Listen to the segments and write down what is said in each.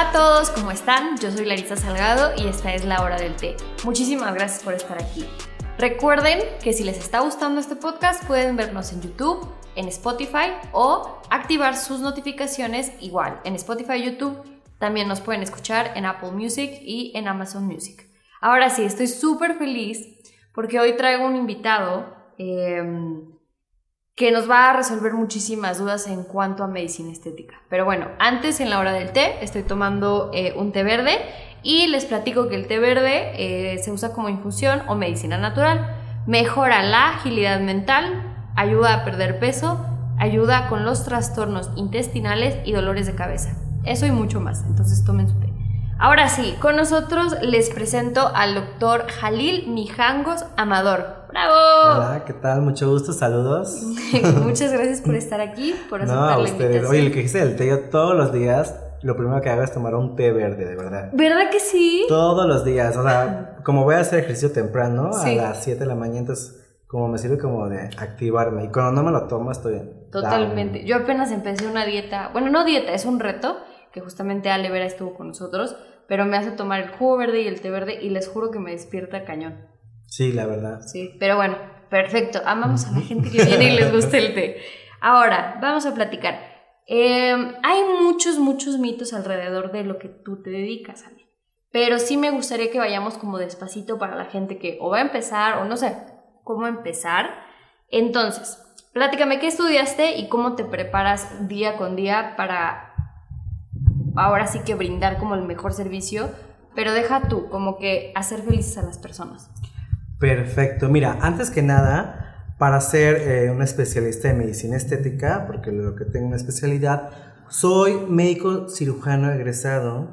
Hola a todos, ¿cómo están? Yo soy Larisa Salgado y esta es la hora del té. Muchísimas gracias por estar aquí. Recuerden que si les está gustando este podcast pueden vernos en YouTube, en Spotify o activar sus notificaciones igual en Spotify y YouTube. También nos pueden escuchar en Apple Music y en Amazon Music. Ahora sí, estoy súper feliz porque hoy traigo un invitado em, que nos va a resolver muchísimas dudas en cuanto a medicina estética. Pero bueno, antes en la hora del té estoy tomando eh, un té verde y les platico que el té verde eh, se usa como infusión o medicina natural. Mejora la agilidad mental, ayuda a perder peso, ayuda con los trastornos intestinales y dolores de cabeza. Eso y mucho más. Entonces tomen su té. Ahora sí, con nosotros les presento al doctor Jalil Mijangos Amador. ¡Bravo! Hola, ¿qué tal? Mucho gusto, saludos. Muchas gracias por estar aquí, por aceptar no, la ustedes. invitación. Oye, lo que dijiste del té, yo todos los días, lo primero que hago es tomar un té verde, de verdad. ¿Verdad que sí? Todos los días, o sea, como voy a hacer ejercicio temprano, Sí. a las 7 de la mañana, entonces como me sirve como de activarme. Y cuando no me lo tomo, estoy Totalmente. down. Yo apenas empecé una dieta, bueno, no dieta, es un reto, que justamente Ale Vera estuvo con nosotros, pero me hace tomar el jugo verde y el té verde y les juro que me despierta cañón. Sí, la verdad. Sí, pero bueno, perfecto. Amamos a la gente que viene y les gusta el té. Ahora, vamos a platicar. Eh, hay muchos, muchos mitos alrededor de lo que tú te dedicas, Ale. Pero sí me gustaría que vayamos como despacito para la gente que o va a empezar o no sé cómo empezar. Entonces, platícame qué estudiaste y cómo te preparas día con día para ahora sí que brindar como el mejor servicio, pero deja tú como que hacer felices a las personas. Perfecto. Mira, antes que nada, para ser eh, un especialista en medicina estética, porque lo que tengo una especialidad, soy médico cirujano egresado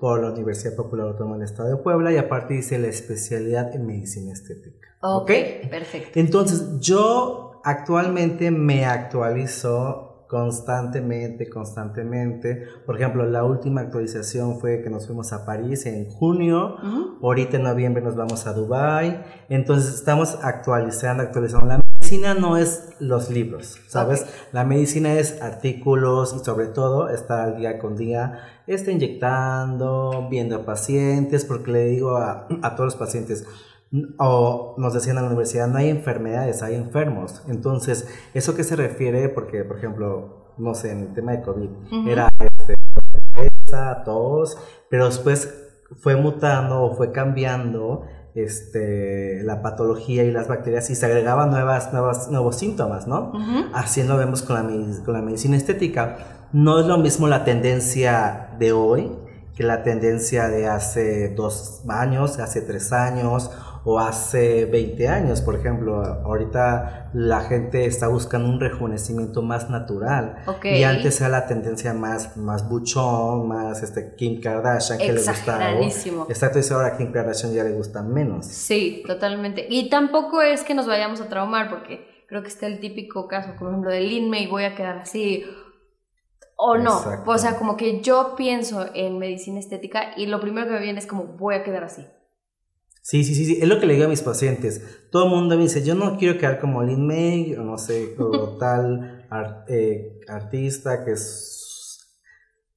por la Universidad Popular Autónoma del Estado de Puebla y aparte hice la especialidad en medicina estética. Ok, perfecto. Entonces, yo actualmente me actualizo constantemente, constantemente. Por ejemplo, la última actualización fue que nos fuimos a París en junio. Ahorita en noviembre nos vamos a Dubai. Entonces estamos actualizando, actualizando. La medicina no es los libros, ¿sabes? La medicina es artículos y sobre todo estar al día con día, está inyectando, viendo pacientes, porque le digo a, a todos los pacientes, o nos decían en la universidad, no hay enfermedades, hay enfermos. Entonces, ¿eso qué se refiere? Porque, por ejemplo, no sé, en el tema de COVID, Ujú. era este, cabeza, tos, pero después fue mutando o fue cambiando este, la patología y las bacterias y se agregaban nuevas, nuevas, nuevos síntomas, ¿no? Así lo vemos con la, con la medicina estética. No es lo mismo la tendencia de hoy que la tendencia de hace dos años, hace tres años o hace 20 años, por ejemplo. Ahorita la gente está buscando un rejuvenecimiento más natural. Ok. Y antes era la tendencia más, más buchón, más este Kim Kardashian que le gustaba. Exacto, y ahora a Kim Kardashian ya le gusta menos. Sí, totalmente. Y tampoco es que nos vayamos a traumar, porque creo que está el típico caso, por ejemplo, del Inme y voy a quedar así. O no. Exacto. O sea, como que yo pienso en medicina estética y lo primero que me viene es como voy a quedar así. Sí, sí, sí, sí, es lo que le digo a mis pacientes. Todo el mundo me dice, yo no quiero quedar como Lin May, o no sé, o tal eh, artista que es...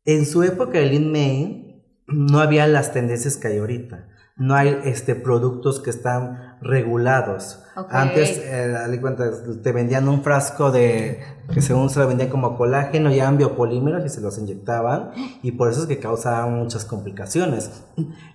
En su época de Lin May no había las tendencias que hay ahorita. No hay este, productos que están regulados. Antes, eh, dale cuenta, te vendían un frasco de que según se lo vendían como colágeno, ya eran biopolímeros y se los inyectaban y por eso es que causaban muchas complicaciones.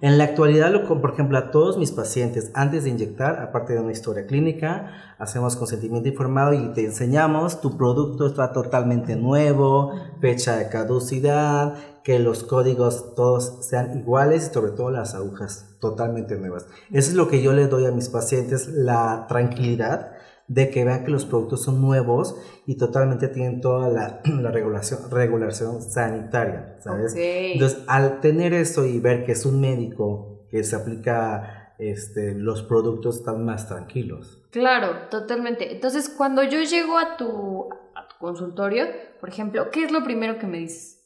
En la actualidad, lo, por ejemplo, a todos mis pacientes, antes de inyectar, aparte de una historia clínica, hacemos consentimiento informado y te enseñamos, tu producto está totalmente nuevo, fecha de caducidad, que los códigos todos sean iguales y sobre todo las agujas totalmente nuevas. Eso es lo que yo le doy a mis pacientes, la tranquilidad de que vean que los productos son nuevos y totalmente tienen toda la, la regulación, regulación sanitaria, ¿sabes? Entonces, al tener eso y ver que es un médico que se aplica este, los productos, están más tranquilos. Claro, totalmente. Entonces, cuando yo llego a tu, a tu consultorio, por ejemplo, ¿qué es lo primero que me dices?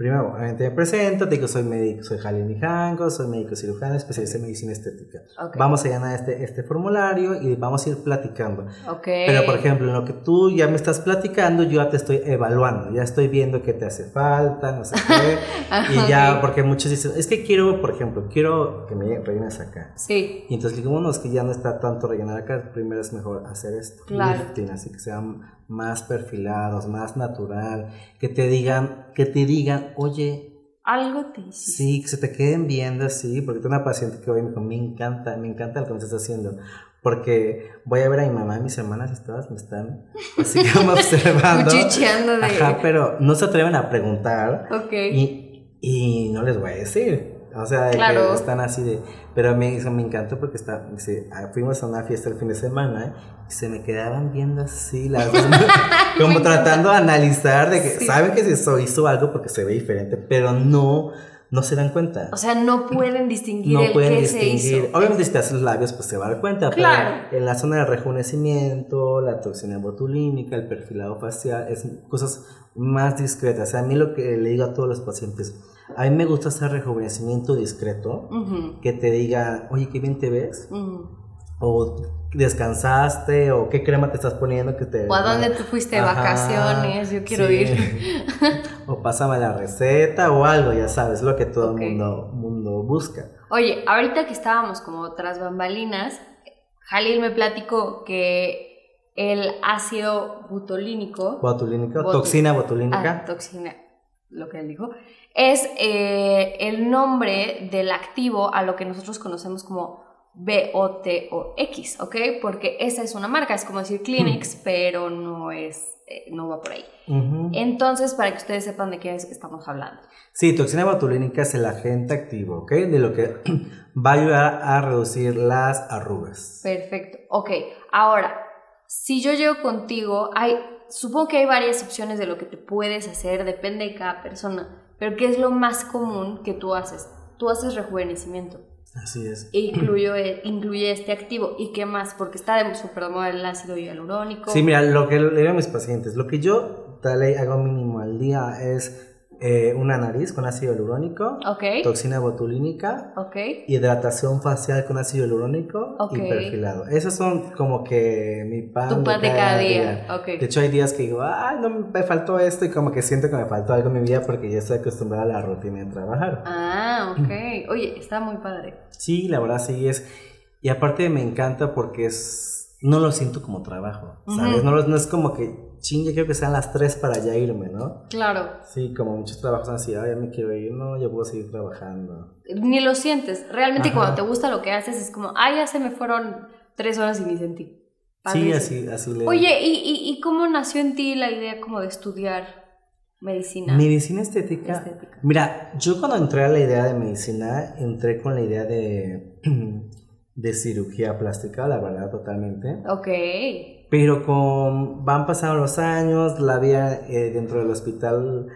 Primero, obviamente me presento, te digo, soy médico, soy Jalil Mijango, soy médico cirujano, especialista en medicina estética. Ok. Vamos a llenar este, este formulario y vamos a ir platicando. Ok. Pero, por ejemplo, en lo que tú ya me estás platicando, yo ya te estoy evaluando, ya estoy viendo qué te hace falta, no sé qué. Y ya, porque muchos dicen, es que quiero, por ejemplo, quiero que me rellenes acá. Sí, Y entonces digo, bueno, es que ya no está tanto rellenar acá, primero es mejor hacer esto. Claro. Lifting, así que sean más perfilados, más natural, que te digan, que te digan, oye, algo te hiciste. sí, que se te queden viendo así, porque tengo una paciente que hoy me dijo, me encanta, me encanta lo que me estás haciendo. Porque voy a ver a mi mamá y mis hermanas y todas me están así como observando. Cuchicheando de. Ajá, pero no se atreven a preguntar Ok. y, y no les voy a decir. O sea, de Claro. que están así de. Pero me, eso me encantó porque está, ah, fuimos a una fiesta el fin de semana y se me quedaban viendo así, las como tratando de analizar de que Sí. saben que se hizo algo porque se ve diferente, pero no, no se dan cuenta. O sea, no pueden distinguir no el pueden qué se distinguir. hizo. Obviamente, si te haces los labios, pues se va a dar cuenta. Claro. Pero en la zona de rejuvenecimiento, la toxina botulínica, el perfilado facial, es cosas más discretas. O sea, a mí lo que le digo a todos los pacientes, a mí me gusta hacer rejuvenecimiento discreto, que te diga, oye, qué bien te ves, ujú. o descansaste, o qué crema te estás poniendo que te... O a dónde te fuiste de vacaciones, yo quiero sí. ir. o pásame la receta o algo, ya sabes, lo que todo el mundo, mundo busca. Oye, ahorita que estábamos como tras bambalinas, Jalil me platicó que el ácido butolínico, Botulínica, Botu- toxina ah, botulínica. toxina, lo que él dijo, es eh, el nombre del activo a lo que nosotros conocemos como BOTOX, ¿ok? Porque esa es una marca, es como decir Kleenex, pero no es, eh, no va por ahí. Entonces, para que ustedes sepan de qué es- estamos hablando. Sí, toxina botulínica es el agente activo, ¿ok? De lo que va a ayudar a reducir las arrugas. Perfecto. Ok, ahora, si yo llego contigo, hay, supongo que hay varias opciones de lo que te puedes hacer, depende de cada persona, pero ¿qué es lo más común que tú haces? Tú haces rejuvenecimiento Así es. e incluye, incluye este activo. ¿Y qué más? Porque está de súper el ácido hialurónico. Sí, mira, lo que le digo a mis pacientes, lo que yo dale, hago mínimo al día es eh, una nariz con ácido hialurónico, Ok, toxina botulínica, ok, hidratación facial con ácido hialurónico Ok. y perfilado. Esos son como que mi pan, tu pan de cada día. Ok. De hecho, hay días que digo, ay, no me faltó esto y como que siento que me faltó algo en mi vida porque ya estoy acostumbrada a la rutina de trabajar. Ah, ok. Oye, está muy padre. Sí, la verdad sí es. Y aparte me encanta porque es. No lo siento como trabajo, ¿sabes? No es como que, ching, ya quiero que sean las 3 para ya irme, ¿no? Claro. Sí, como muchos trabajos han sido, ay, ya me quiero ir, no, yo puedo seguir trabajando. Ni lo sientes. Realmente Ajá. cuando te gusta lo que haces es como, ah, ya se me fueron tres horas y ni sentí. Sí, así, así le Oye, ¿y, y, y cómo nació en ti la idea como de estudiar medicina? Medicina estética. Estética. Mira, yo cuando entré a la idea de medicina, entré con la idea de, de cirugía plástica, la verdad, totalmente. Ok. Pero con van pasando los años, la vida eh, dentro del hospital,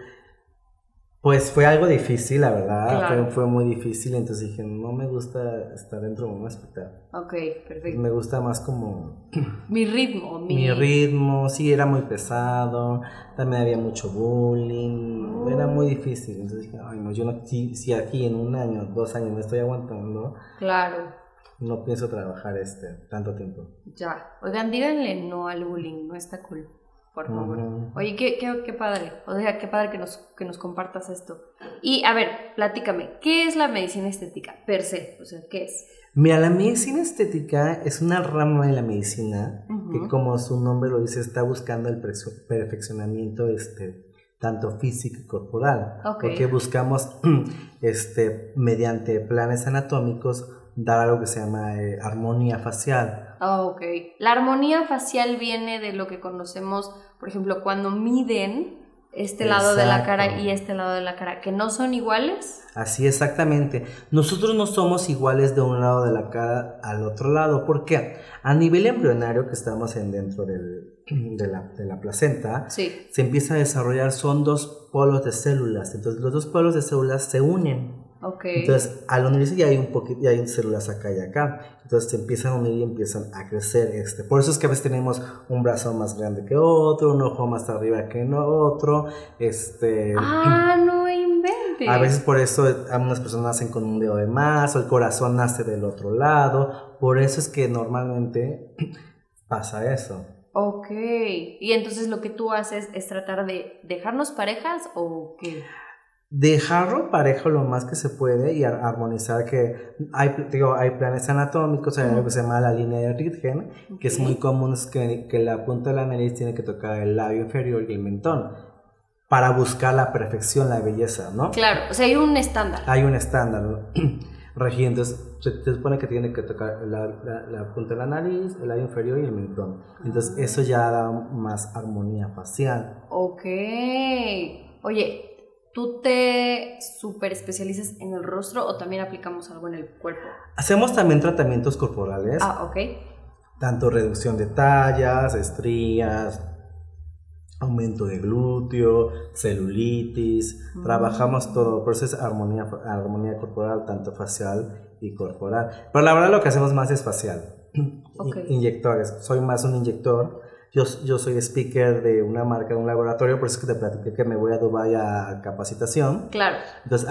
pues fue algo difícil, la verdad. Claro. Fue, fue muy difícil, entonces dije, no me gusta estar dentro de un hospital. Ok, perfecto. Me gusta más como Mi ritmo, mi... mi ritmo, sí, era muy pesado, también había mucho bullying, era muy difícil. Entonces dije, ay, no, yo no, si, si aquí en un año, dos años me estoy aguantando, Claro, no pienso trabajar este tanto tiempo. ya. Oigan, díganle no al bullying, no está cool. Por favor. Ujú. Oye, qué, qué, qué padre. O sea, qué padre que nos, que nos compartas esto. Y a ver, platícame, ¿qué es la medicina estética per se? O sea, ¿qué es? Mira, la medicina estética es una rama de la medicina que, como su nombre lo dice, está buscando el perfeccionamiento este, tanto físico y corporal. Ok. Porque buscamos, este, mediante planes anatómicos, dar algo que se llama eh, armonía facial. Ah, ok. La armonía facial viene de lo que conocemos, por ejemplo, cuando miden este lado de la cara y este lado de la cara, que no son iguales. Así exactamente. Nosotros no somos iguales de un lado de la cara al otro lado. ¿Por qué? A nivel embrionario que estamos en dentro del- de, la, de la placenta, Sí. se empieza a desarrollar, son dos polos de células. Entonces los dos polos de células se unen. Ok. Entonces al unirse ya hay un poquito, ya hay células acá y acá. Entonces se empiezan a unir y empiezan a crecer. Este. Por eso es que a veces tenemos un brazo más grande que otro, un ojo más arriba que otro. Este, ah, no interesante. A veces por eso algunas personas nacen con un dedo de más o el corazón nace del otro lado. Por eso es que normalmente pasa eso. Ok. Y entonces lo que tú haces es tratar de dejarnos parejas o qué? Dejarlo parejo lo más que se puede y armonizar que hay, digo, hay planes anatómicos, hay algo que se llama la línea de Ritgen, que es muy común, es que, que, la punta de la nariz tiene que tocar el labio inferior y el mentón para buscar la perfección, la belleza, ¿no? Claro, o sea, hay un estándar. Hay un estándar, ¿no? Regido, entonces se, supone que tiene que tocar la, la, punta de la nariz, el labio inferior y el mentón. Entonces eso ya da más armonía facial. Ok. Oye, ¿Tú te super especializas en el rostro o también aplicamos algo en el cuerpo? Hacemos también tratamientos corporales. Ah, ok. Tanto reducción de tallas, estrías, aumento de glúteo, celulitis. Mm. Trabajamos todo, por eso es armonía, armonía corporal, tanto facial y corporal. Pero la verdad lo que hacemos más es facial. Okay. Inyectores. Soy más un inyector yo, yo soy speaker de una marca, de un laboratorio, por eso es que te platiqué que me voy a Dubai a capacitación. Claro. Entonces,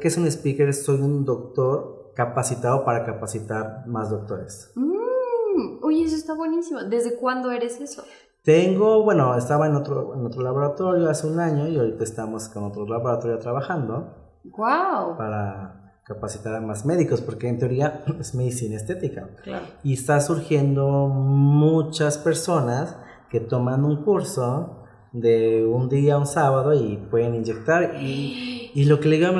¿qué es un speaker? Soy un doctor capacitado para capacitar más doctores. Mm, oye, eso está buenísimo. ¿Desde cuándo eres eso? Tengo, bueno, estaba en otro, en otro laboratorio hace un año y ahorita estamos con otro laboratorio trabajando. ¡Wow! Para capacitar a más médicos, porque en teoría es medicina estética. Claro. Y está surgiendo muchas personas que toman un curso de un día un sábado y pueden inyectar. Y, y lo que le digo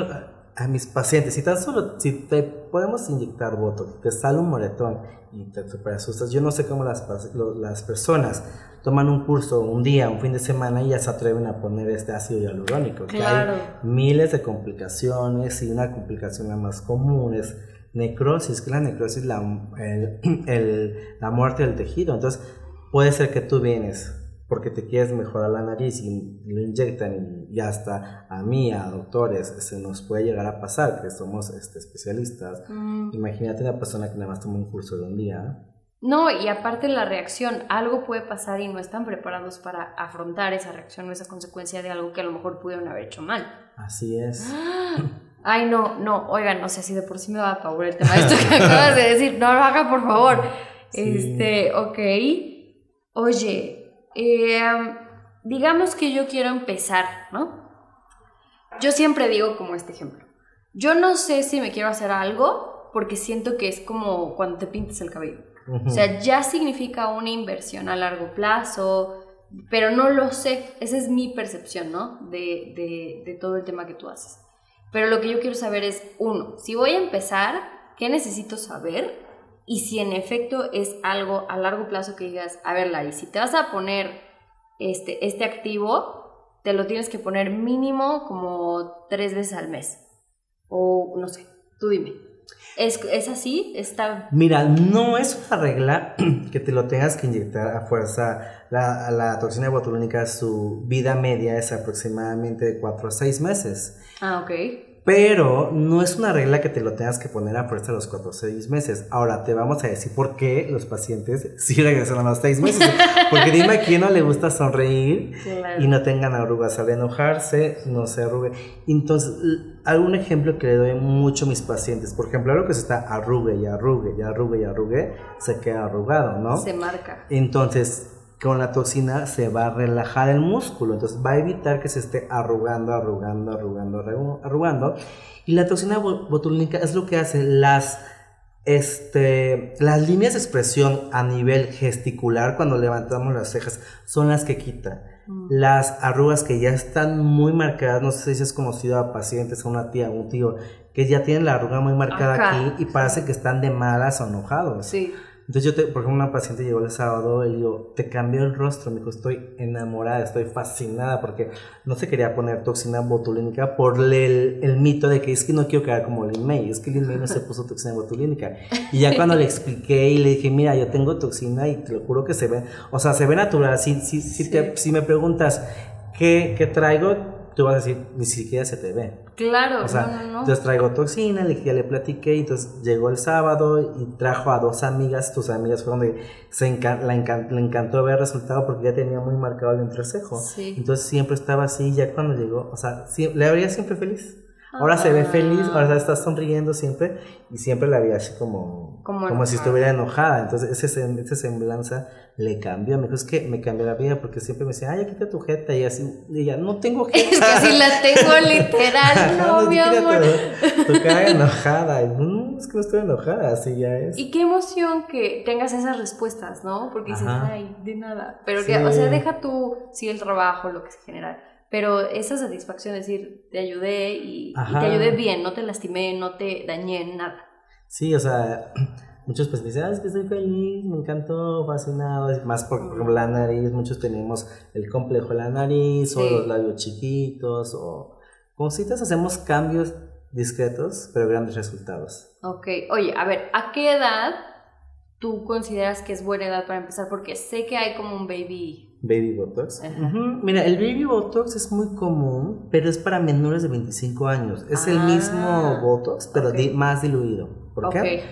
a, mis pacientes, si tan solo, si te podemos inyectar botox, te sale un moretón y te super asustas, yo no sé cómo las, las personas toman un curso un día, un fin de semana y ya se atreven a poner este ácido hialurónico. Claro. Que hay miles de complicaciones y una complicación la más común es necrosis, que la necrosis es la, el, la muerte del tejido. Entonces, puede ser que tú vienes porque te quieres mejorar la nariz y lo inyectan y, hasta a mí, a doctores, se nos puede llegar a pasar que somos este, especialistas. Mm. Imagínate una persona que nada más toma un curso de un día. No, y aparte la reacción, algo puede pasar y no están preparados para afrontar esa reacción o esa consecuencia de algo que a lo mejor pudieron haber hecho mal. Así es. Ay, no, no, oigan, no sé si de por sí me va a favor el tema de esto que acabas de decir, no lo haga por favor. Este, ok. Oye, em, digamos que yo quiero empezar, ¿no? Yo siempre digo como este ejemplo. Yo no sé si me quiero hacer algo porque siento que es como cuando te pintas el cabello. O sea, ya significa una inversión a largo plazo, pero no lo sé. Esa es mi percepción, ¿no? De, de, de todo el tema que tú haces. Pero lo que yo quiero saber es, uno, si voy a empezar, ¿qué necesito saber? Y si en efecto es algo a largo plazo que digas, a ver, Larry, si te vas a poner este, este activo, te lo tienes que poner mínimo como tres veces al mes. O no sé, tú dime. ¿Es, ¿Es, así? ¿Está... Mira, no es una regla que te lo tengas que inyectar a fuerza. La, la toxina botulínica, su vida media es aproximadamente de 4 a 6 meses. Ah, ok. Pero no es una regla que te lo tengas que poner a fuerza los 4 o 6 meses. Ahora te vamos a decir por qué los pacientes sí regresan a los 6 meses. Porque dime a quién no le gusta sonreír y no tengan arrugas. Al enojarse, no se arrugue. Entonces, algún ejemplo que le doy mucho a mis pacientes. Por ejemplo, algo que se está arrugue y arrugue y arrugue y arrugue, se queda arrugado, ¿no? Se marca. Entonces, con la toxina se va a relajar el músculo, entonces va a evitar que se esté arrugando, arrugando, arrugando, arrugando. Y la toxina botulínica es lo que hace las, este, las líneas de expresión a nivel gesticular cuando levantamos las cejas son las que quita. Mm. Las arrugas que ya están muy marcadas, no sé si has conocido a pacientes, a una tía, a un tío, que ya tienen la arruga muy marcada aquí y parece que están de malas o enojados. Sí. Entonces yo, te, por ejemplo, una paciente llegó el sábado y digo, te cambió el rostro, me dijo, estoy enamorada, estoy fascinada porque no se quería poner toxina botulínica por el, el mito de que es que no quiero quedar como Lin May, es que Lin May no se puso toxina botulínica. Y ya cuando le expliqué y le dije, mira, yo tengo toxina y te lo juro que se ve, o sea, se ve natural, si, si, si, Te, si me preguntas qué, qué traigo, tú vas a decir, ni siquiera se te ve. Claro, o sea, no, no, no. Entonces traigo toxina, le, ya le platiqué, y entonces llegó el sábado y trajo a dos amigas, tus amigas fueron de, se le encantó ver el resultado porque ya tenía muy marcado el entrecejo. Sí. Entonces siempre estaba así, ya cuando llegó, o sea, le habría siempre feliz. Ahora se ve feliz, Ah. ahora está sonriendo siempre y siempre la veía así como, Como como, si estuviera enojada. Entonces ese, esa semblanza le cambió. Me dijo, es que me cambió la vida porque siempre me decía, ay, quita tu jeta. Y así, y ella, no tengo jeta. Es que así la tengo literal, no, mi quítate amor. Tu, tu cara enojada. Y, no, es que no estoy enojada, así ya es. Y qué emoción que tengas esas respuestas, ¿no? Porque dices, Ajá. ay, de nada. Pero, Sí. que, o sea, deja tú, sí, el trabajo, lo que se genera. Pero esa satisfacción de decir, te ayudé y, y te ayudé bien, no te lastimé, no te dañé, nada. Sí, o sea, muchos pues dicen, "Ah, es que estoy feliz, me encantó, fascinado, más por, por la nariz, muchos tenemos el complejo de la nariz o los labios chiquitos o cositas, hacemos cambios discretos, pero grandes resultados. Ok, oye, a ver, ¿a qué edad tú consideras que es buena edad para empezar? Porque sé que hay como un baby. Baby Botox. Ujú, Mira, el Baby Botox es muy común, pero es para menores de 25 años. Es el Ah, mismo Botox, pero di- más diluido. ¿Por qué?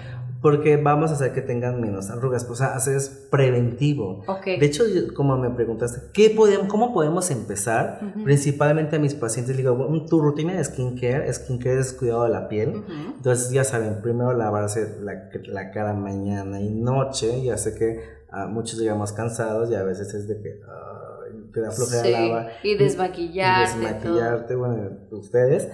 Porque vamos a hacer que tengan menos arrugas. O sea, hacer es preventivo. ok. De hecho, como me preguntaste, ¿qué podemos, ¿cómo podemos empezar? Principalmente a mis pacientes, digo, bueno, tu rutina de skincare, skincare es cuidado de la piel. Entonces, ya saben, primero lavarse la, la cara mañana y noche. Ya sé que ah, muchos llegamos cansados y a veces es de que ay, te da flojera Sí, lavar. y desmaquillarte. Y desmaquillarte, bueno, ustedes.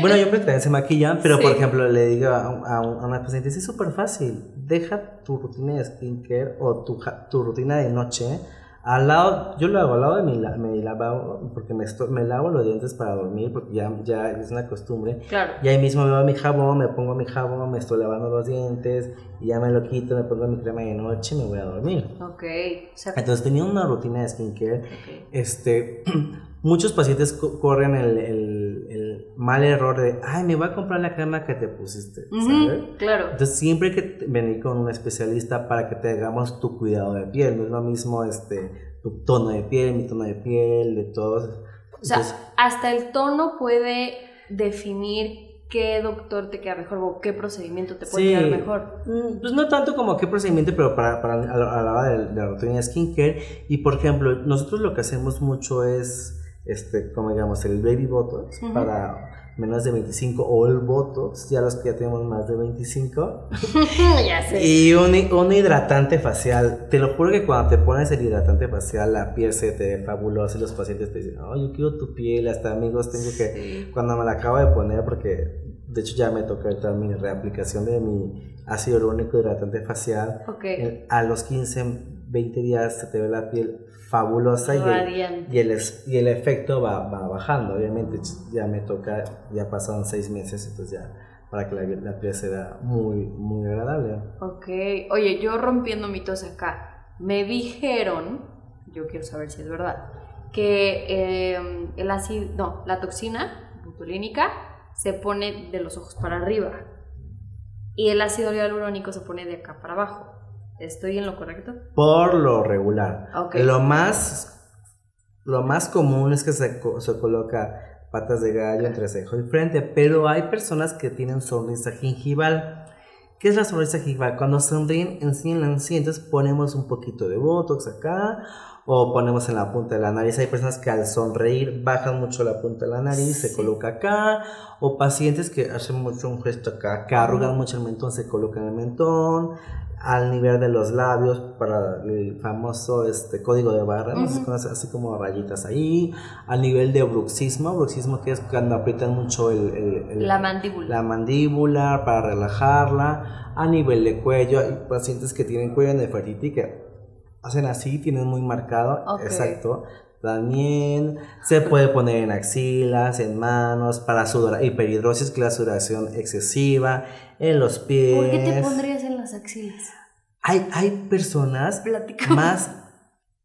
bueno, yo también se maquillan, pero por ejemplo, le digo a, a, a una paciente, es súper fácil, deja tu rutina de skincare o tu, tu rutina de noche al lado, yo lo hago al lado de mi, la- mi lavabo, porque me, me lavo los dientes para dormir, porque ya, ya es una costumbre. Claro. Y ahí mismo veo mi jabón, me pongo mi jabón, me estoy lavando los dientes, y ya me lo quito, me pongo mi crema de noche y me voy a dormir. Ok. O sea, Entonces tenía una rutina de skincare ok. este, muchos pacientes co- corren el, el- el mal error de, ay, me voy a comprar la crema que te pusiste, Claro. Entonces siempre hay que venir con un especialista para que te hagamos tu cuidado de piel, no es lo mismo este, tu tono de piel, mi tono de piel, de todos. O sea, Entonces, hasta el tono puede definir qué doctor te queda mejor o qué procedimiento te puede Sí. quedar mejor. Mm, Pues no tanto como qué procedimiento, pero para, para a la hora de, de la rutina skincare. Y por ejemplo, nosotros lo que hacemos mucho es, este, como digamos, el baby botox para menos de 25 o el botox, ya los que ya tenemos más de 25. ya sé. Y un, un hidratante facial. Te lo juro que cuando te pones el hidratante facial, la piel se te ve fabulosa y los pacientes te dicen, oh, yo quiero tu piel. Hasta amigos tengo que cuando me la acabo de poner, porque de hecho ya me toca ahorita mi reaplicación de mi ácido hialurónico hidratante facial, Ok. eh, a los 15, 20 días se te ve la piel fabulosa y el, y el, es- y el efecto va, va bajando. Obviamente ya me toca, ya pasaron 6 meses, entonces ya para que la, la piel se vea muy, muy agradable. Ok. Oye, yo rompiendo mitos acá. Me dijeron, yo quiero saber si es verdad, que eh, el ácido, no, la toxina botulínica se pone de los ojos para arriba y el ácido hialurónico se pone de acá para abajo. ¿Estoy en lo correcto? Por lo regular. Lo más, lo más común es que se, se coloca patas de gallo entre cejo y frente, pero hay personas que tienen sonrisa gingival. ¿Qué es la sonrisa gingival? Cuando sonríen en sí, en sí, entonces ponemos un poquito de botox acá o ponemos en la punta de la nariz. Hay personas que al sonreír bajan mucho la punta de la nariz, se Sí. coloca acá, o pacientes que hacen mucho un gesto acá, que arrugan mucho el mentón, se colocan el mentón al nivel de los labios para el famoso este código de barra, así como rayitas ahí, al nivel de bruxismo, bruxismo que es cuando aprietan mucho el, el- el- La mandíbula. la mandíbula para relajarla, a nivel de cuello, hay pacientes que tienen cuello nefertiti que hacen así, tienen muy marcado, exacto. También se puede poner en axilas, en manos, para sudar, hiperhidrosis, que es la sudoración excesiva, en los pies. ¿Por qué te pondrías las axilas? Hay, hay personas Platícame. más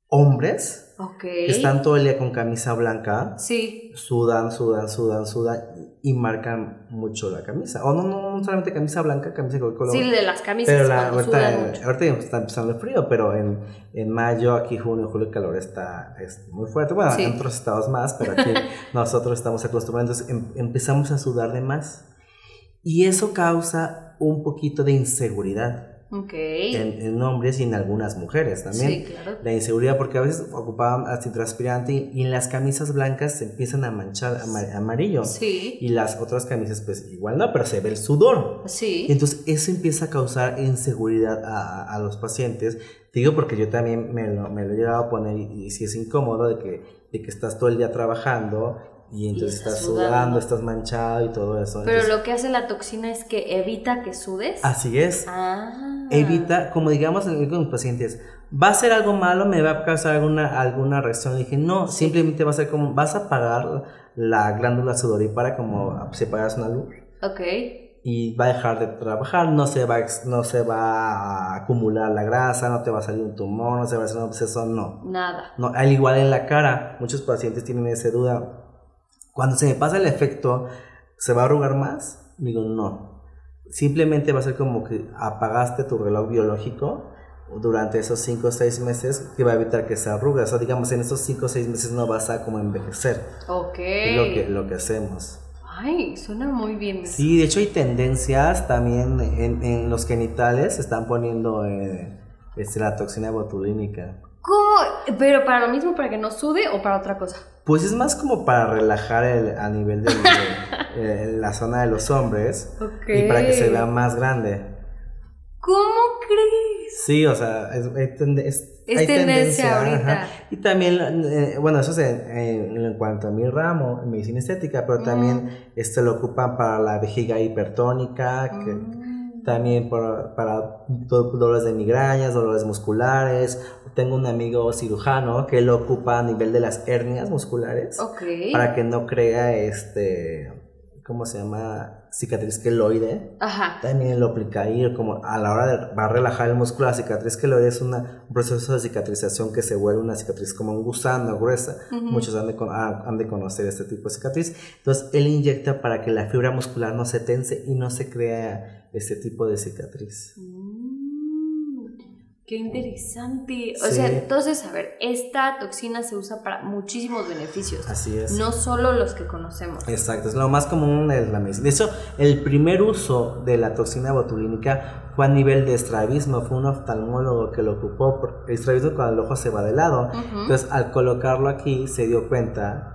hombres Ok. que están todo el día con camisa blanca, Sí. sudan, sudan, sudan, sudan y marcan mucho la camisa. O no, no, no solamente camisa blanca, camisa de color. Sí, de las camisas pero la, ahorita, sudan ahorita está empezando el frío, pero en, en mayo, aquí junio, julio, el calor está es muy fuerte. Bueno, Sí. en otros estados más, pero aquí nosotros estamos acostumbrados, entonces em- empezamos a sudar de más. Y eso causa un poquito de inseguridad. Ok. En, en hombres y en algunas mujeres también. Sí, claro. La inseguridad, porque a veces ocupaban antitranspirante y, y en las camisas blancas se empiezan a manchar ama- amarillo. Sí. Y las otras camisas, pues igual no, pero se ve el sudor. Y Sí. entonces eso empieza a causar inseguridad a, a los pacientes. Te digo porque yo también me lo, me lo he llegado a poner y, y si es incómodo de que, de que estás todo el día trabajando y entonces estás estás sudando. sudando, estás manchado y todo eso. Pero Entonces, lo que hace la toxina es que evita que sudes. Así es. Ah. Evita, como digamos en- con los pacientes, ¿va a ser algo malo? ¿Me va a causar alguna, alguna reacción? Le dije, no, simplemente va a ser como, vas a apagar la glándula sudorípara como si apagaras una luz. Ok. y va a dejar de trabajar, no se va, no se va a acumular la grasa, no te va a salir un tumor, no se va a hacer un absceso, no. Nada. no. Al igual en la cara, muchos pacientes tienen esa duda. Cuando se me pasa el efecto, ¿se va a arrugar más? Digo, no. Simplemente va a ser como que apagaste tu reloj biológico durante esos 5 o 6 meses que va a evitar que se arrugue. O sea, digamos, en esos 5 o 6 meses no vas a como envejecer. Ok. Es lo que, lo que hacemos. Ay, suena muy bien. eso. Sí, de hecho hay tendencias también en, en los genitales, se están poniendo eh, este, la toxina botulínica. ¿Cómo? ¿Pero para lo mismo, para que no sude o para otra cosa? Pues es más como para relajar el, a nivel de, eh, la zona de los hombres Ok. y para que se vea más grande. ¿Cómo crees? Sí, o sea, es, es- Es hay tendencia ahorita. ajá. Y también, eh, bueno, eso es en, en- en cuanto a mi ramo, en medicina estética, pero también este lo ocupan para la vejiga hipertónica, que, Mm. También por- para do- dolores de migrañas, dolores musculares. Tengo un amigo cirujano que lo ocupa a nivel de las hernias musculares Ok. para que no crea este, ¿cómo se llama? Cicatriz queloide. Ajá. También lo aplica ahí, como a la hora de va a relajar el músculo, la cicatriz queloide es una, un proceso de cicatrización que se vuelve una cicatriz como un gusano gruesa. Muchos han de, con- han han de conocer este tipo de cicatriz. Entonces, él inyecta para que la fibra muscular no se tense y no se crea este tipo de cicatriz. Mm, Qué interesante. O Sí. sea, entonces, a ver, esta toxina se usa para muchísimos beneficios. Así es. No solo los que conocemos. Exacto, es lo más común de la medicina. De hecho, el primer uso de la toxina botulínica fue a nivel de estrabismo, fue un oftalmólogo que lo ocupó. por- El estrabismo cuando el ojo se va de lado. Entonces, al colocarlo aquí, se dio cuenta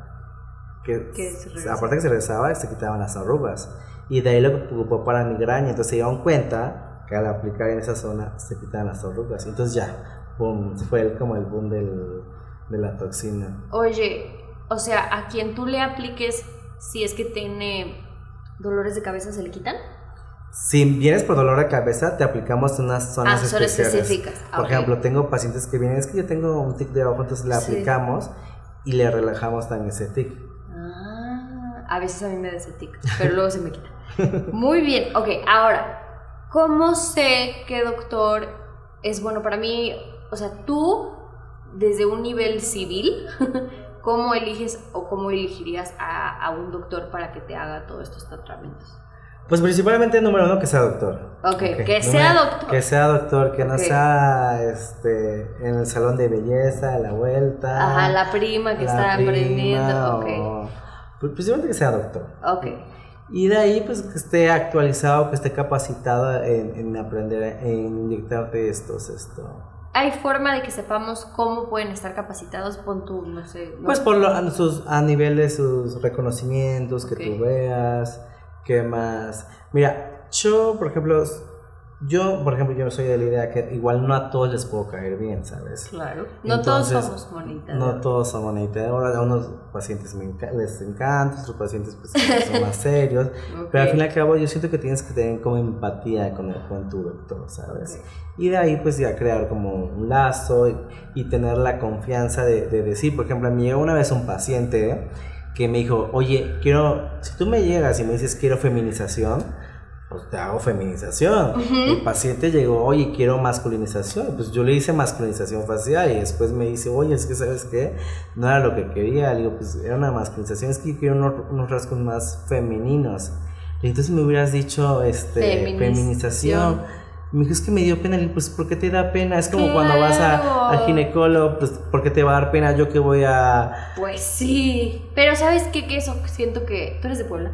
que, Que se aparte que se regresaba, se quitaban las arrugas. Y de ahí lo ocupó para migraña. Entonces, se dieron cuenta que al aplicar en esa zona se quitaban las arrugas. Entonces, ya, pum, fue el- como el boom del- de la toxina. Oye, o sea, a quien tú le apliques, si es que tiene dolores de cabeza, ¿se le quitan? Si vienes por dolor de cabeza, te aplicamos unas zonas Ah, específicas. Ah, Por ejemplo, tengo pacientes que vienen, es que yo tengo un tic de ojo, entonces le Sí. aplicamos y le relajamos también ese tic. Ah, a veces a mí me da ese tic, pero luego se me quita. Muy bien, ok, ahora, ¿cómo sé qué doctor es bueno para mí? O sea, tú, desde un nivel civil, ¿cómo eliges o cómo elegirías a, a un doctor para que te haga todos estos tratamientos? Pues principalmente, número uno, que sea doctor. Ok, que número- sea doctor. Que sea doctor, que no sea este, en el salón de belleza, la vuelta. Ajá, la prima que la está prima, aprendiendo, ok. o- pues, principalmente que sea doctor. Ok, Y de ahí, pues que esté actualizado, que esté capacitado en, en aprender, en inyectarte estos, esto. ¿hay forma de que sepamos cómo pueden estar capacitados? Pon tú, no sé. no- Pues por lo, a, sus, a nivel de sus reconocimientos, que Ok. tú veas, qué más. Mira, yo, por ejemplo, yo, por ejemplo, yo soy de la idea que igual no a todos les puedo caer bien, ¿sabes? Claro, no Entonces, todos somos bonitas. No todos son bonitas. Ahora a unos pacientes me enca- les encanta, otros pacientes pues, son más serios. Ok. Pero al fin y al cabo yo siento que tienes que tener como empatía con, el, con tu doctor, ¿sabes? Y de ahí pues ya crear como un lazo y, y tener la confianza de, de decir, por ejemplo, a mí llegó una vez un paciente que me dijo, oye, quiero, si tú me llegas y me dices quiero feminización, pues te hago feminización. El paciente llegó, oye, quiero masculinización. Pues yo le hice masculinización facial y después me dice, oye, es que sabes qué, no era lo que quería. Le digo, pues era una masculinización, es que yo quiero unos, unos rasgos más femeninos. Y entonces me hubieras dicho, este, Feminización. feminización. Me dijo, es que me dio pena. Le digo, pues, ¿por qué te da pena? Es como cuando vas a- Claro. al ginecólogo, pues, ¿por qué te va a dar pena? Yo que voy a... Pues sí. Pero ¿sabes qué? Que eso siento que. ¿Tú eres de Puebla?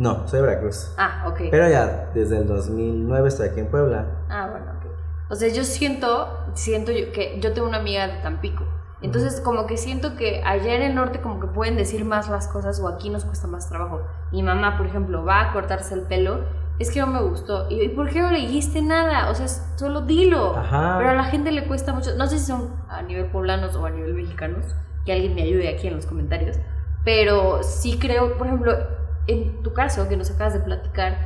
No, soy de Veracruz. Ah, ok. Pero ya desde el 2009 estoy aquí en Puebla. Ah, bueno, ok. O sea, yo siento, siento yo que yo tengo una amiga de Tampico. Entonces, como que siento que allá en el norte como que pueden decir más las cosas o aquí nos cuesta más trabajo. Mi mamá, por ejemplo, va a cortarse el pelo, es que no me gustó. ¿Y por qué no le dijiste nada? O sea, solo dilo. Ajá. Pero a la gente le cuesta mucho, no sé si son a nivel poblanos o a nivel mexicanos, que alguien me ayude aquí en los comentarios, pero sí creo, por ejemplo, en tu caso que nos acabas de platicar,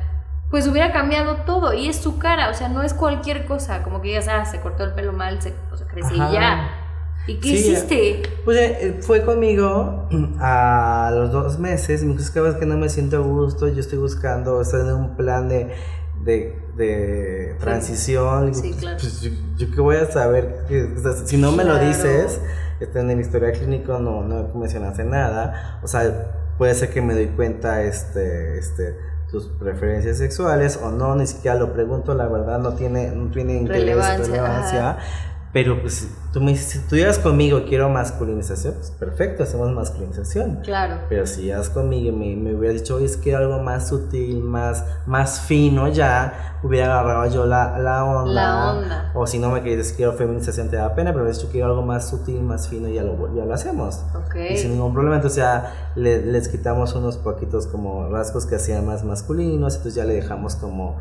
pues hubiera cambiado todo y es su cara, o sea, no es cualquier cosa, como que digas, ah, se cortó el pelo mal, se, o sea, crecí Ajá. ya. ¿Y qué Sí, hiciste? Pues eh, fue conmigo a los dos meses y me dijo, "Es que no me siento a gusto, yo estoy buscando, estoy en un plan de, de, de transición. Sí, Digo, claro. Pues yo, yo qué voy a saber, o sea, si no me lo Claro. dices, este, en el historial clínico no, no mencionaste nada, o sea, puede ser que me doy cuenta, este, este, tus preferencias sexuales o no, ni siquiera lo pregunto, la verdad no tiene, no tiene interés, Relevancia, relevancia. Pero pues si tú me dices, si tú llegas conmigo y quiero masculinización, pues perfecto, hacemos masculinización. Claro. Pero si llegas conmigo y me, me hubiera dicho, oye, es que algo más sutil, más, más fino ya, hubiera agarrado yo la, la onda. La onda. O si no me quieres, quiero feminización, te da pena, pero has dicho, quiero algo más sutil, más fino, ya lo, ya lo hacemos. Ok. Y sin ningún problema, entonces ya le- les quitamos unos poquitos como rasgos que hacían más masculinos, entonces ya le dejamos como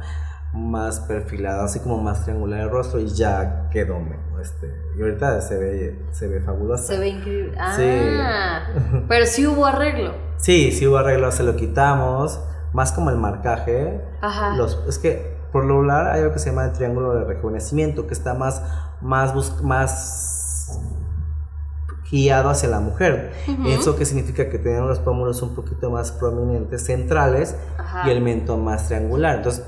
más perfilado, así como más triangular el rostro y ya quedó. Este, y ahorita se ve, se ve fabulosa. Se ve increíble. Sí. Ah, pero sí hubo arreglo. Sí, sí hubo arreglo, se lo quitamos, más como el marcaje. Ajá. Los, es que por lo regular hay algo que se llama el triángulo de rejuvenecimiento, que está más, más, bus- más guiado hacia la mujer. Ujú. Eso que significa que tienen los pómulos un poquito más prominentes, centrales, Ajá. y el mentón más triangular. Entonces,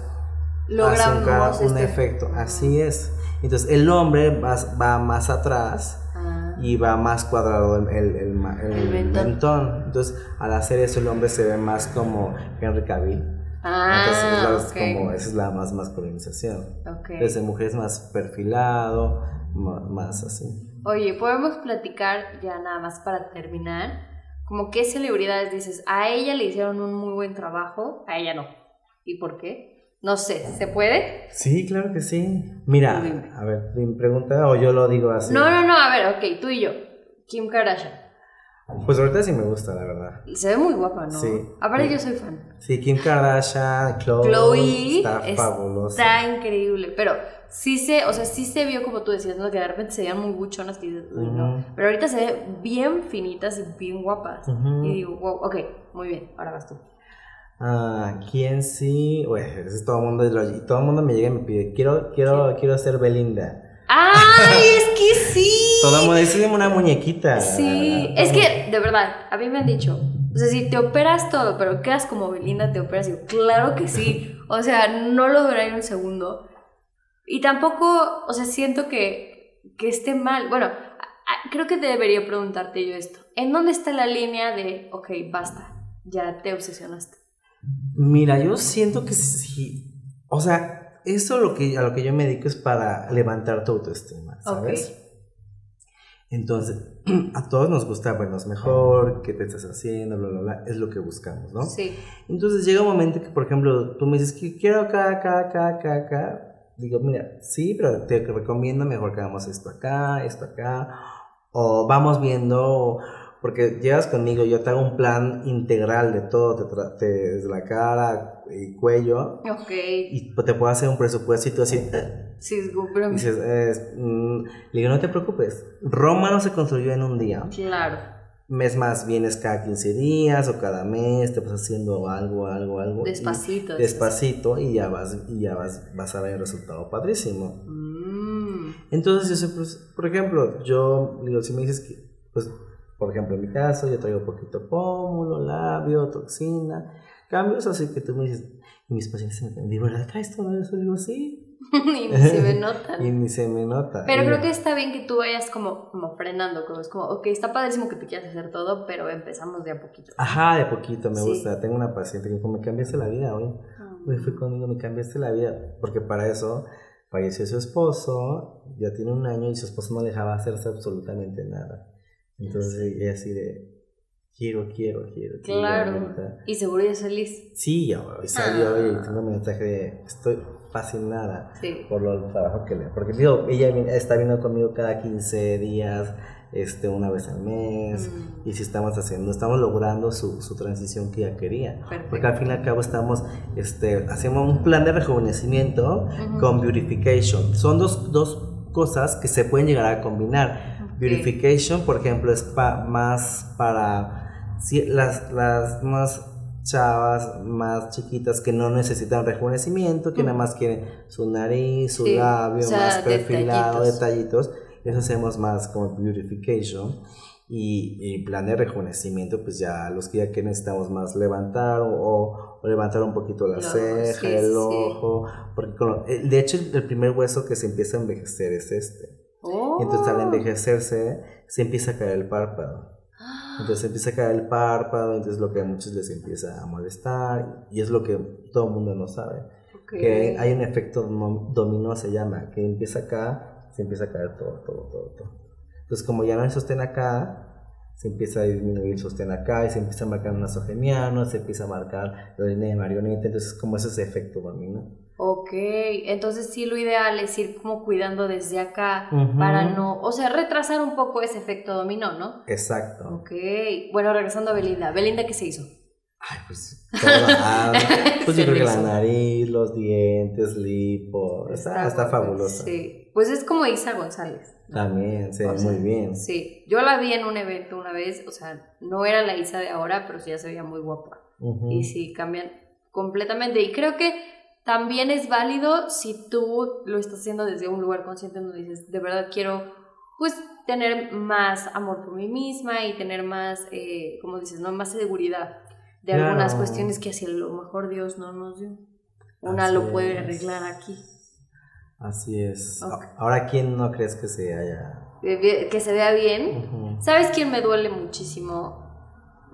Logramos un, este- efecto. Así es. Entonces, el hombre va, va más atrás Ah. y va más cuadrado el, el, el el mentón. mentón. Entonces, al hacer eso, el hombre se ve más como Henry Cavill. Entonces, es Ah, la- ok. como, esa es la más masculinización. Ok. Entonces, en mujeres más perfilado, más así. Oye, podemos platicar ya nada más para terminar. Como qué celebridades dices, a ella le hicieron un muy buen trabajo, a ella no. ¿Y por qué? No sé, ¿se puede? Sí, claro que sí. Mira, Dime. a ver, mi pregunta o yo lo digo así. No, no, no, a ver, ok, tú y yo. Kim Kardashian. Pues ahorita sí me gusta, la verdad. Se ve muy guapa, ¿no? Sí. Aparte Sí. yo soy fan. Sí, Kim Kardashian, Chloe, Chloe está fabulosa. está increíble, pero sí se, o sea, sí se vio como tú decías, ¿no? Que de repente se veían muy buchonas que dices, "Uy, no. Ujú. Pero ahorita se ve bien finitas y bien guapas. Ujú. Y digo, wow, ok, muy bien, ahora vas tú. Ah, ¿quién sí? Ese es todo el mundo, lo- todo el mundo me llega y me pide, quiero, quiero, quiero ser Belinda. ¡Ay, es que sí! Todo el mundo dice, "Dime una muñequita. Sí, es que, de verdad, a mí me han dicho, o sea, si te operas todo, pero quedas como Belinda, te operas. Y yo, claro que sí. O sea, no lo duraría un segundo. Y tampoco, o sea, siento que, que esté mal. Bueno, creo que debería preguntarte yo esto. ¿En dónde está la línea de, ok, basta, ya te obsesionaste? Mira, yo siento que sí. O sea, eso lo que, a lo que yo me dedico es para levantar tu autoestima, ¿sabes? Entonces, a todos nos gusta vernos mejor, qué te estás haciendo, bla, bla, bla, es lo que buscamos, ¿no? Sí. Entonces llega un momento que, por ejemplo, tú me dices que quiero acá, acá, acá, acá, acá. Digo, mira, sí, pero te recomiendo mejor que hagamos esto acá, esto acá. O vamos viendo, porque llegas conmigo, yo te hago un plan integral de todo, te te- desde la cara y cuello. Ok. Y te puedo hacer un presupuesto y tú así, eh, Sí, es pero... dices, es, mm, le digo, no te preocupes, Roma no se construyó en un día. Claro. Mes más vienes cada 15 días o cada mes, te vas haciendo algo, algo, algo. y- Despacito. despacito y ya vas, y ya vas, vas a ver el resultado padrísimo. Mm. Entonces, yo siempre, por ejemplo, yo digo, si me dices que, pues, por ejemplo, en mi caso, yo traigo poquito pómulo, labio, toxina, cambios así que tú me dices, y mis pacientes me dicen, ¿de verdad traes todo eso? digo, sí. y ni se me nota. Y ni se me nota. Pero Y creo yo, que está bien que tú vayas como, como frenando, como es como, ok, está padrísimo que te quieras hacer todo, pero empezamos de a poquito. Ajá, de poquito, me Sí. gusta. Tengo una paciente que dijo, me cambiaste la vida hoy. Hoy fui conmigo, me cambiaste la vida. Porque para eso falleció su esposo, ya tiene un año y su esposo no dejaba hacerse absolutamente nada. Entonces ella así de, quiero, quiero, quiero. quiero Claro. ahorita. Y seguro ya es feliz. Sí, ya hoy salió Ah. y tengo un mensaje de estoy fascinada Sí. por lo el trabajo que le. Porque digo, ella está viendo conmigo cada 15 días, este, una vez al mes. Mm. Y si estamos haciendo, estamos logrando su, su transición que ella quería. Perfecto. Porque al fin y al cabo estamos este, haciendo un plan de rejuvenecimiento Ujú. con beautification. Son dos, dos cosas que se pueden llegar a combinar. Beautification, por ejemplo, es pa- más para si- las, las más chavas, más chiquitas que no necesitan rejuvenecimiento, que nada más quieren su nariz, su Sí, labio o sea, más perfilado, detallitos. detallitos. Eso hacemos más como beautification. Y, y plan de rejuvenecimiento, pues ya los que ya que necesitamos más levantar o, levantar un poquito la ojo, ceja, sí, el sí. ojo, porque con eh, de hecho el primer hueso que se empieza a envejecer es este. Oh. Entonces al envejecerse se empieza a caer el párpado. Entonces empieza a caer el párpado, entonces lo que a muchos les empieza a molestar y es lo que todo el mundo no sabe. Ok. Que hay un efecto dom- dominó, se llama, que empieza acá, se empieza a caer todo, todo, todo, todo. Entonces como ya no hay sostén acá, se empieza a disminuir el sostén acá y se empieza a marcar un nasogeniano, se empieza a marcar la línea de marioneta, entonces como ese es efecto dominó. Ok, entonces sí lo ideal es ir como cuidando desde acá para no, o sea, retrasar un poco ese efecto dominó, ¿no? Exacto. Ok, bueno, regresando a Belinda. ¿Belinda qué se hizo? Ay, pues, todo, ah, pues yo creo que la nariz, los dientes, lipo, está, está, fabulosa. Sí, pues es como Isa González. También, ve O sea, muy bien. Sí, yo la vi en un evento una vez, o sea, no era la Isa de ahora, pero sí ya se veía muy guapa. Y sí, cambian completamente. Y creo que también es válido si tú lo estás haciendo desde un lugar consciente donde dices, de verdad quiero, pues, tener más amor por mí misma y tener más, eh, como dices, ¿no? Más seguridad de Claro. algunas cuestiones que a lo mejor Dios no nos dio. Una Así lo puede arreglar aquí. Así es. Ahora, ¿quién no crees que se haya? Que se vea bien. ¿Sabes quién me duele muchísimo?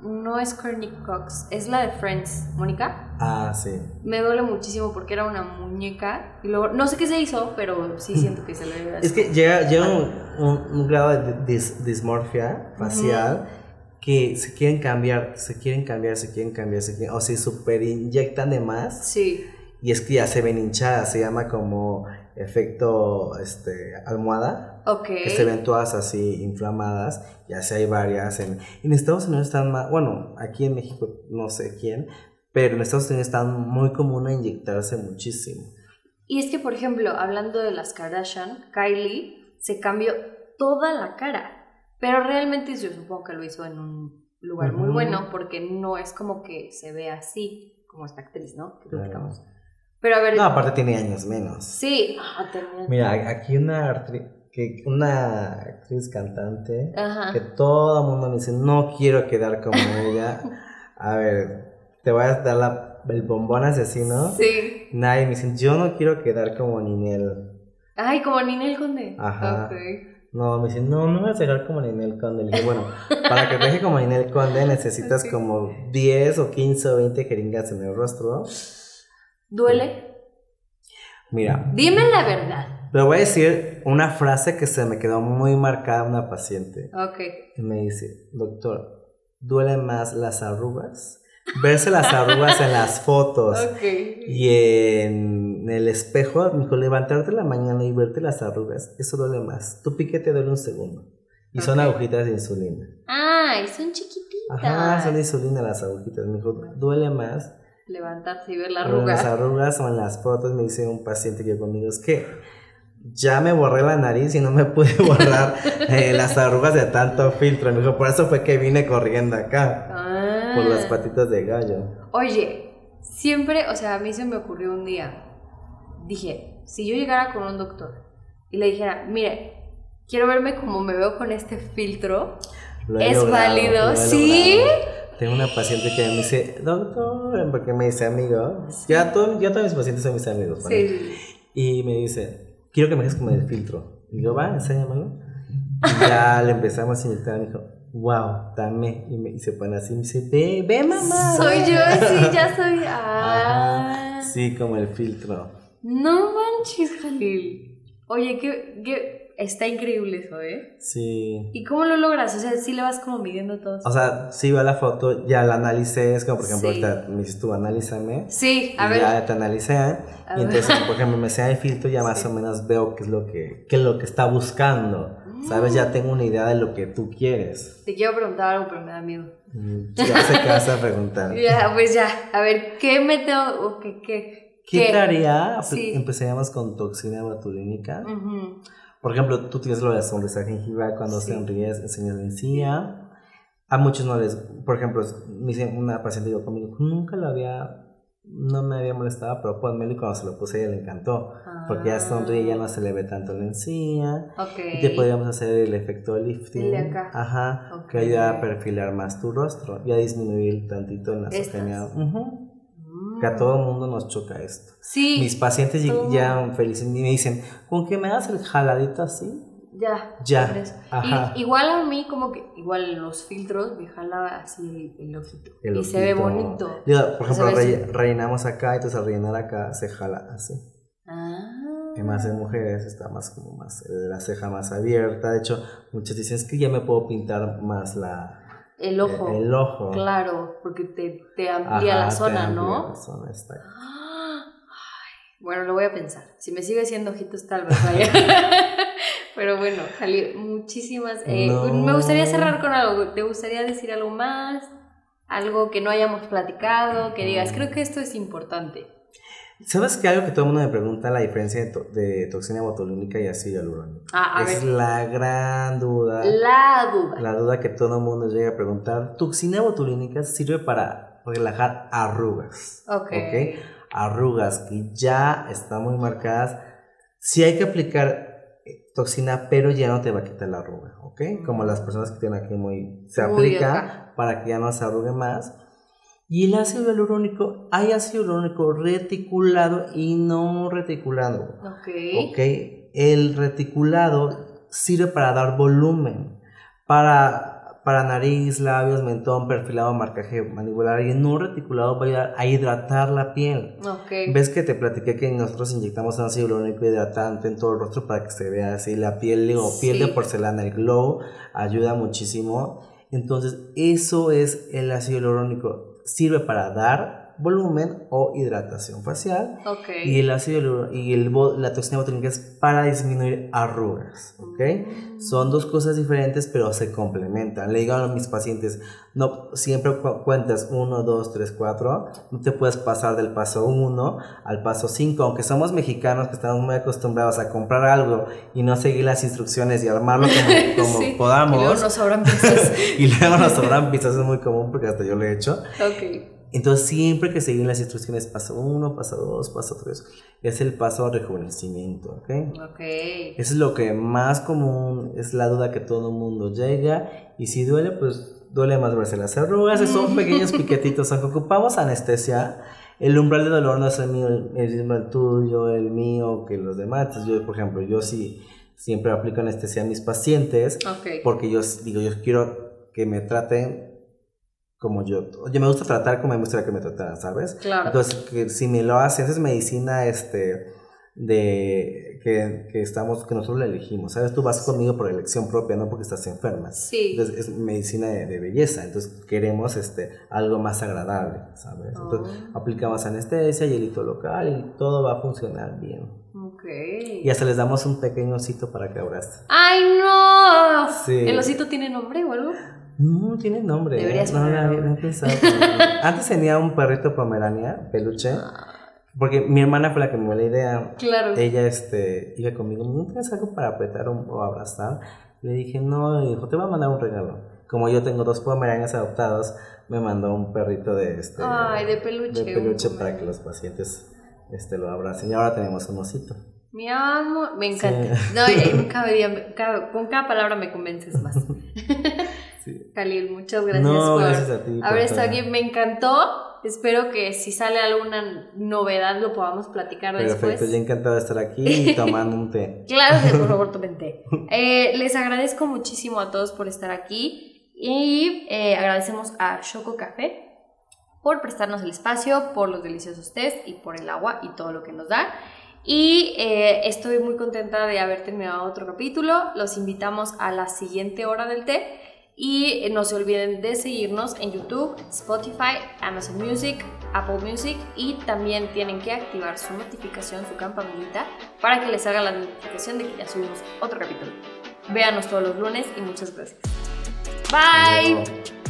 No es Courtney Cox, es la de Friends, Mónica. Ah, sí. Me duele muchísimo porque era una muñeca y luego no sé qué se hizo, pero sí siento que se le ve Es que llega, llega un, un- un grado de dis- dismorfia facial que se quieren cambiar, se quieren cambiar, se quieren cambiar, se quieren, o se super inyectan de más Sí. y es que ya se ven hinchadas, se llama como efecto este, almohada. Ok. que se ven todas así inflamadas, ya sé hay varias, en, en Estados Unidos están más, bueno, aquí en México no sé quién, pero en Estados Unidos están muy común a inyectarse muchísimo. Y es que, por ejemplo, hablando de las Kardashian, Kylie se cambió toda la cara. Pero realmente yo supongo que lo hizo en un lugar muy bueno porque no es como que se ve así como esta actriz, ¿no? Que Claro. platicamos. Pero a ver. No, aparte tiene años menos. Sí. Tenía- Mira, aquí una, que, una actriz cantante Ajá. que todo el mundo me dice, no quiero quedar como ella. A ver, te voy a dar la- el bombón asesino. Sí. Nadie me dice, yo no quiero quedar como Ninel. Ay, como Ninel Conde. Ajá. No, me dicen, no, no vas a llegar como Ninel Conde. Le dije, bueno, para que deje como Ninel Conde necesitas como 10 o 15 o 20 jeringas en el rostro. ¿Duele? Mira, Dime la verdad. Le voy a decir una frase que se me quedó muy marcada una paciente. Ok. Y me dice, doctor, ¿duele más las arrugas? Verse las arrugas en las fotos Ok. y en el espejo, me dijo, levantarte en la mañana y verte las arrugas, eso duele más. Tu piquete duele un segundo. Y son agujitas de insulina. Ay, son chiquititas. Ajá, son de insulina las agujitas. Me dijo, duele más Levantarse y ver la en las arruga. arrugas o en las fotos. Me dice un paciente que conmigo, es que ya me borré la nariz y no me pude borrar eh, las arrugas de tanto filtro. Me dijo, por eso fue que vine corriendo acá, Ah. por las patitas de gallo. Oye, siempre, o sea, a mí se me ocurrió un día. Dije, si yo llegara con un doctor y le dijera, mire, quiero verme como me veo con este filtro, Lo ¿Es logrado, válido? lo ¿Sí? logrado. Tengo una paciente que me dice, doctor, porque me dice amigo. Ya, todo- ya todos mis pacientes son mis amigos. sí. Y me dice, quiero que me dejes como el filtro. Y yo, va, enséñamelo. Y ya le empezamos a inyectar. Me dijo, wow, dame. Y, me, y se pone así. Me dice, ve, ve, mamá. Soy ve". yo, sí, ya soy. Ah. Ajá, sí, como el filtro. No manches, Jalil. Oye, que, que Está increíble eso, ¿eh? Sí. ¿Y cómo lo logras? O sea, sí le vas como midiendo todo. O sea, sí veo la foto, ya la analicé, es como por ejemplo, Sí. ahorita me dices tú, analízame. Sí, a y ver. ya te analicé. A y ver. entonces, por ejemplo, me sea el filtro, ya más Sí. o menos veo qué es lo que, qué es lo que está buscando. ¿Sabes? Mm. Ya tengo una idea de lo que tú quieres. Te quiero preguntar algo, pero me da miedo. Mm, Ya sé qué vas a preguntar. Ya, pues ya. A ver, ¿qué método o qué, qué, ¿Qué te haría? Sí. Empezaríamos con toxina botulínica. Ujú. Por ejemplo, tú tienes lo de sonrisa gingival cuando Sí. sonríes, enseñas la encía. A muchos no les, por ejemplo, una paciente digo conmigo, nunca lo había, no me había molestado, pero pónmelo y cuando se lo puse ella le encantó. Porque ya sonríe, ya no se le ve tanto la encía. Ok. Y te podríamos hacer el efecto lifting. El de acá. Ajá. Ok. Que ayuda a perfilar más tu rostro y a disminuir tantito la Estas. nasogenia. Ujú. Que a todo mundo nos choca esto. Sí. Mis pacientes ya felices y me dicen, con que me hagas el jaladito así, Ya. Ya, ajá. Y, igual a mí, como que, igual los filtros, me jala así el, el ojito. el y se ve bonito. Por ejemplo, relle- rellenamos acá, entonces al rellenar acá se jala así. Ah. Y más en mujeres está más como más, la ceja más abierta. De hecho, muchos dicen es que ya me puedo pintar más la, El ojo. el, el ojo. Claro, porque te, te amplía Ajá, la zona, ¿no? la zona, está. Ay, Bueno, lo voy a pensar. Si me sigue siendo ojitos, tal vez vaya. Pero bueno, Jalil, muchísimas. eh, No. Me gustaría cerrar con algo. ¿Te gustaría decir algo más? Algo que no hayamos platicado, que digas, creo que esto es importante. ¿Sabes que algo que todo el mundo me pregunta la diferencia de, to- de toxina botulínica y ácido hialurónico? Ah, es ver. la gran duda. La duda. La duda que todo el mundo llega a preguntar. Toxina botulínica sirve para relajar arrugas. Ok. Arrugas que ya están muy marcadas. Sí hay que aplicar eh, toxina, pero ya no te va a quitar la arruga, ¿ok? Como las personas que tienen aquí muy... Se Muy aplica acá. para que ya no se arrugue más. Y el ácido hialurónico, hay ácido hialurónico reticulado y no reticulado. Ok. Ok, el reticulado sirve para dar volumen, para, para nariz, labios, mentón, perfilado, marcaje mandibular y el no reticulado va a ayudar a hidratar la piel. Ok. ¿Ves que te platiqué que nosotros inyectamos ácido hialurónico hidratante en todo el rostro para que se vea así la piel, digo, piel de porcelana, el glow ayuda muchísimo. Entonces, eso es el ácido hialurónico. Sirve para dar volumen o hidratación facial. Ok. Y el ácido y el, la toxina botulínica es para disminuir arrugas, ¿ok? Mm. Son dos cosas diferentes, pero se complementan. Le digo a mis pacientes, no, siempre cu- cuentas 1, 2, 3, 4, no te puedes pasar del paso 1 al paso 5, aunque somos mexicanos que estamos muy acostumbrados a comprar algo y no seguir las instrucciones y armarlo como, como Sí. podamos. Y luego nos sobran piezas. y luego nos sobran pizzas, es muy común porque hasta yo lo he hecho. ok. Entonces siempre que seguir las instrucciones paso 1, paso 2, paso 3. Es el paso a rejuvenecimiento, ¿ok? Ok. Eso es lo que más común, es la duda que todo el mundo llega. Y si duele, pues duele más verse las arrugas. Son pequeños piquetitos. Aunque ocupamos anestesia, el umbral de dolor no es el mío, el mismo el tuyo, el mío, que los demás. Entonces yo, por ejemplo, yo sí siempre aplico anestesia a mis pacientes Ok. porque yo digo, yo quiero que me traten como yo. Yo me gusta tratar como me gustaría que me trataran, ¿sabes? Claro. Entonces, que si me lo haces, es medicina este de que, que estamos que nosotros la elegimos, ¿sabes? Tú vas conmigo por elección propia, no porque estás enferma. Sí. Entonces, es medicina de, de belleza, entonces queremos este algo más agradable, ¿sabes? Entonces, Oh. aplicamos anestesia, hielito local y todo va a funcionar bien. Ok. Y hasta les damos un pequeño osito para que abraces. ¡Ay, no! Sí. ¿El osito tiene nombre o algo? No, tiene nombre. ¿eh? Deberías no, no, no ponerlo. Antes tenía un perrito pomerania, peluche, porque mi hermana fue la que me dio la idea. Claro. Ella este, iba conmigo, ¿no tienes algo para apretar o, abrazar? Le dije, no, hijo, te voy a mandar un regalo. Como yo tengo dos pomeranias adoptados, me mandó un perrito de este Ay, de peluche, de peluche para que los pacientes este, lo abracen. Y ahora tenemos un osito. Mi amo, me encanta. No, eh, cada día, cada- con cada palabra me convences más. Khalil, muchas gracias No, por gracias a ti haber estado aquí. Me encantó. Espero que si sale alguna novedad lo podamos platicar Perfecto, después. yo encantado de estar aquí y tomando un té. Claro que por favor tomen té. Eh, les agradezco muchísimo a todos por estar aquí y eh, agradecemos a Choco Café por prestarnos el espacio, por los deliciosos tés y por el agua y todo lo que nos da. Y eh, estoy muy contenta de haber terminado otro capítulo. Los invitamos a la siguiente hora del té. Y no se olviden de seguirnos en YouTube, Spotify, Amazon Music, Apple Music y también tienen que activar su notificación, su campanita, para que les haga la notificación de que ya subimos otro capítulo. Véanos todos los lunes y muchas gracias. Bye.